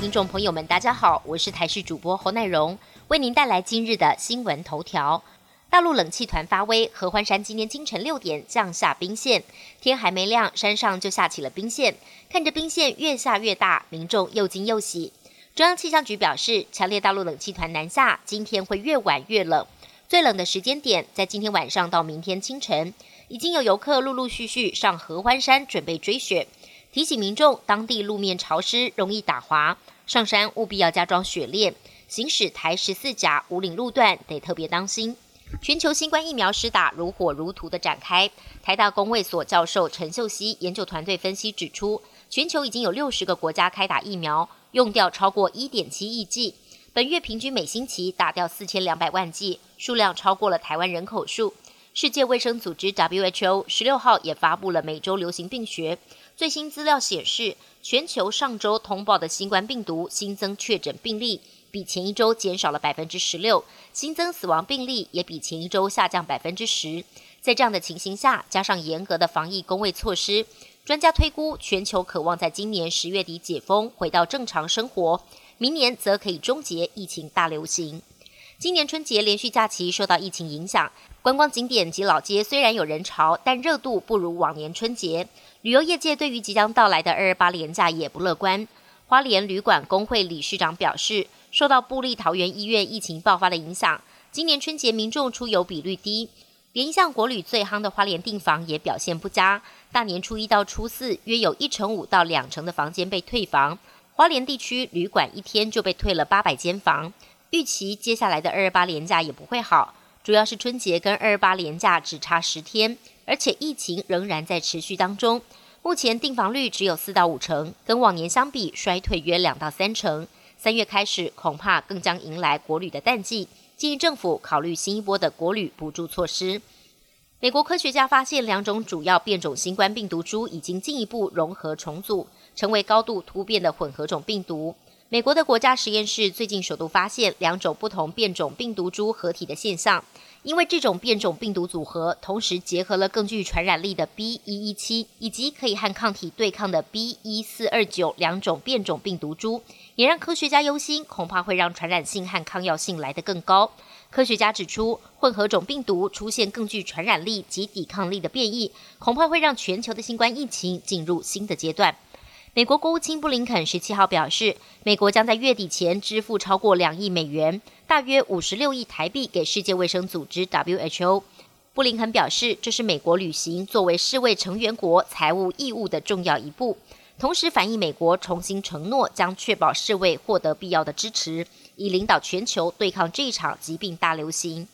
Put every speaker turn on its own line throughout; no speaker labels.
听众朋友们，大家好，我是台视主播侯乃荣，为您带来今日的新闻头条。大陆冷气团发威，合欢山今天清晨六点降下冰线，天还没亮，山上就下起了冰线。看着冰线越下越大，民众又惊又喜。中央气象局表示，强烈大陆冷气团南下，今天会越晚越冷，最冷的时间点在今天晚上到明天清晨。已经有游客陆陆续续上合欢山准备追雪。提醒民众，当地路面潮湿，容易打滑，上山务必要加装雪链。行驶台十四甲五岭路段得特别当心。全球新冠疫苗施打如火如荼的展开。台大公卫所教授陈秀熙研究团队分析指出，全球已经有六十个国家开打疫苗，用掉超过一点七亿剂。本月平均每星期打掉四千两百万剂，数量超过了台湾人口数。世界卫生组织 WHO 十六号也发布了每周流行病学。最新资料显示，全球上周通报的新冠病毒新增确诊病例比前一周减少了百分之十六，新增死亡病例也比前一周下降百分之十。在这样的情形下，加上严格的防疫工位措施，专家推估全球渴望在今年十月底解封，回到正常生活，明年则可以终结疫情大流行。今年春节连续假期受到疫情影响，观光景点及老街虽然有人潮，但热度不如往年春节。旅游业界对于即将到来的二二八连假也不乐观。花莲旅馆工会理事长表示，受到布利桃园医院疫情爆发的影响，今年春节民众出游比率低，连一向国旅最夯的花莲订房也表现不佳。大年初一到初四，约有一成五到两成的房间被退房。花莲地区旅馆一天就被退了八百间房。预期接下来的二二八连假也不会好，主要是春节跟二二八连假只差十天。而且疫情仍然在持续当中，目前订房率只有四到五成，跟往年相比衰退约两到三成。三月开始恐怕更将迎来国旅的淡季，建议政府考虑新一波的国旅补助措施。美国科学家发现，两种主要变种新冠病毒株已经进一步融合重组，成为高度突变的混合种病毒。美国的国家实验室最近首度发现两种不同变种病毒株合体的现象。因为这种变种病毒组合同时结合了更具传染力的 B. 一一七以及可以和抗体对抗的 B. 一四二九两种变种病毒株，也让科学家忧心，恐怕会让传染性和抗药性来得更高。科学家指出，混合种病毒出现更具传染力及抵抗力的变异，恐怕会让全球的新冠疫情进入新的阶段。美国国务卿布林肯十七号表示，美国将在月底前支付超过两亿美元，大约五十六亿台币给世界卫生组织 WHO。布林肯表示，这是美国履行作为世卫成员国财务义务的重要一步，同时反映美国重新承诺将确保世卫获得必要的支持，以领导全球对抗这一场疾病大流行。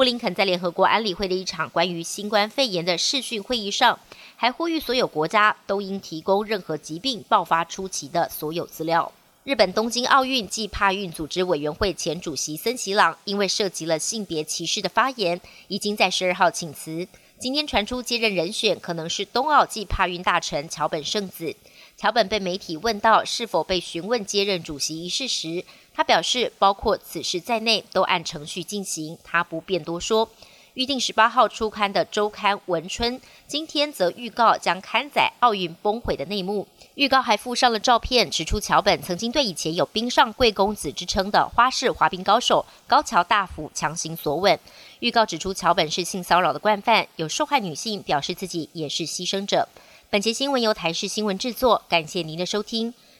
布林肯在联合国安理会的一场关于新冠肺炎的视讯会议上，还呼吁所有国家都应提供任何疾病爆发初期的所有资料。日本东京奥运暨帕运组织委员会前主席森喜朗，因为涉及了性别歧视的发言，已经在十二号请辞。今天传出接任人选可能是冬奥暨帕运大臣桥本圣子。桥本被媒体问到是否被询问接任主席一事时，他表示，包括此事在内都按程序进行，他不便多说。预定十八号出刊的周刊《文春》今天则预告将刊载奥运崩毁的内幕。预告还附上了照片，指出桥本曾经对以前有“冰上贵公子”之称的花式滑冰高手高桥大辅强行索吻。预告指出桥本是性骚扰的惯犯，有受害女性表示自己也是牺牲者。本节新闻由台视新闻制作，感谢您的收听。